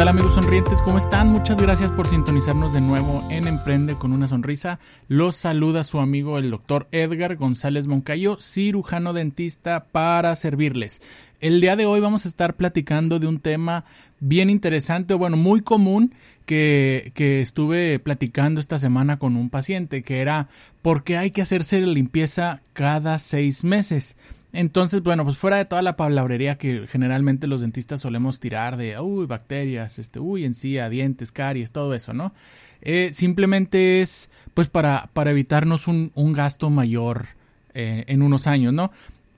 Hola amigos sonrientes? ¿Cómo están? Muchas gracias por sintonizarnos de nuevo en Emprende con una sonrisa. Los saluda su amigo el doctor Edgar González Moncayo, cirujano dentista para servirles. El día de hoy vamos a estar platicando de un tema bien interesante, bueno, muy común que, que estuve platicando esta semana con un paciente, que era ¿por qué hay que hacerse la limpieza cada seis meses? Entonces, bueno, pues fuera de toda la palabrería que generalmente los dentistas solemos tirar de, uy, bacterias, este, uy, encía, dientes, caries, todo eso, ¿no? Eh, simplemente es, pues, para, para evitarnos un, un gasto mayor eh, en unos años, ¿no?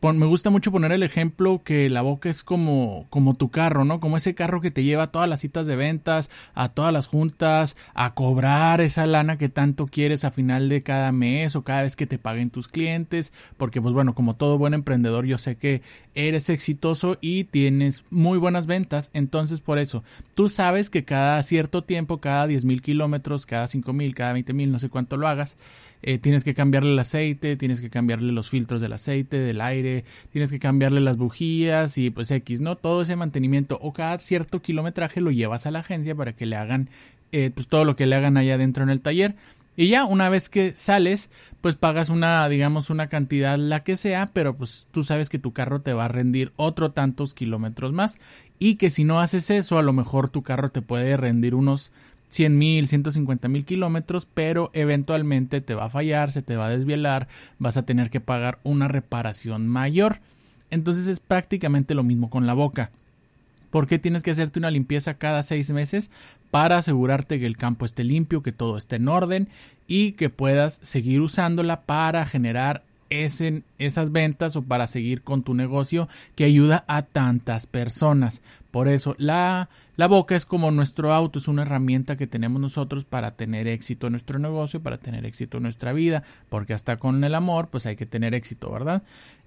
Me gusta mucho poner el ejemplo que la boca es como, como tu carro, ¿no? Como ese carro que te lleva a todas las citas de ventas, a todas las juntas, a cobrar esa lana que tanto quieres a final de cada mes o cada vez que te paguen tus clientes, porque pues bueno, como todo buen emprendedor yo sé que eres exitoso y tienes muy buenas ventas, entonces por eso, tú sabes que cada cierto tiempo, cada 10 mil kilómetros, cada 5 mil, cada 20 mil, no sé cuánto lo hagas, eh, tienes que cambiarle el aceite, tienes que cambiarle los filtros del aceite, del aire, tienes que cambiarle las bujías y pues X, ¿no? Todo ese mantenimiento o cada cierto kilometraje lo llevas a la agencia para que le hagan eh, pues todo lo que le hagan allá adentro en el taller. Y ya una vez que sales, pues pagas una, digamos, una cantidad la que sea, pero pues tú sabes que tu carro te va a rendir otro tantos kilómetros más y que si no haces eso, a lo mejor tu carro te puede rendir unos 100 mil, 150 mil kilómetros, pero eventualmente te va a fallar, se te va a desvielar, vas a tener que pagar una reparación mayor. Entonces es prácticamente lo mismo con la boca. ¿Por qué tienes que hacerte una limpieza cada seis meses? Para asegurarte que el campo esté limpio, que todo esté en orden y que puedas seguir usándola para generar en esas ventas o para seguir con tu negocio que ayuda a tantas personas. Por eso la, la boca es como nuestro auto, es una herramienta que tenemos nosotros para tener éxito en nuestro negocio, para tener éxito en nuestra vida, porque hasta con el amor pues hay que tener éxito, ¿verdad?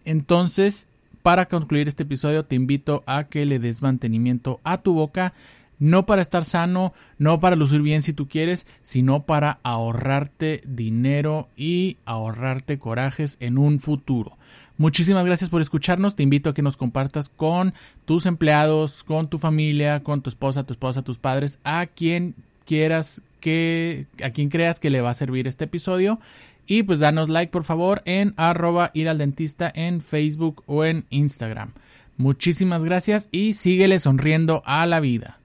Entonces, para concluir este episodio te invito a que le des mantenimiento a tu boca no para estar sano, no para lucir bien si tú quieres, sino para ahorrarte dinero y ahorrarte corajes en un futuro. Muchísimas gracias por escucharnos. Te invito a que nos compartas con tus empleados, con tu familia, con tu esposa, tu esposa, tus padres, a quien quieras que, a quien creas que le va a servir este episodio. Y pues danos like por favor en arroba ir al dentista en Facebook o en Instagram. Muchísimas gracias y síguele sonriendo a la vida.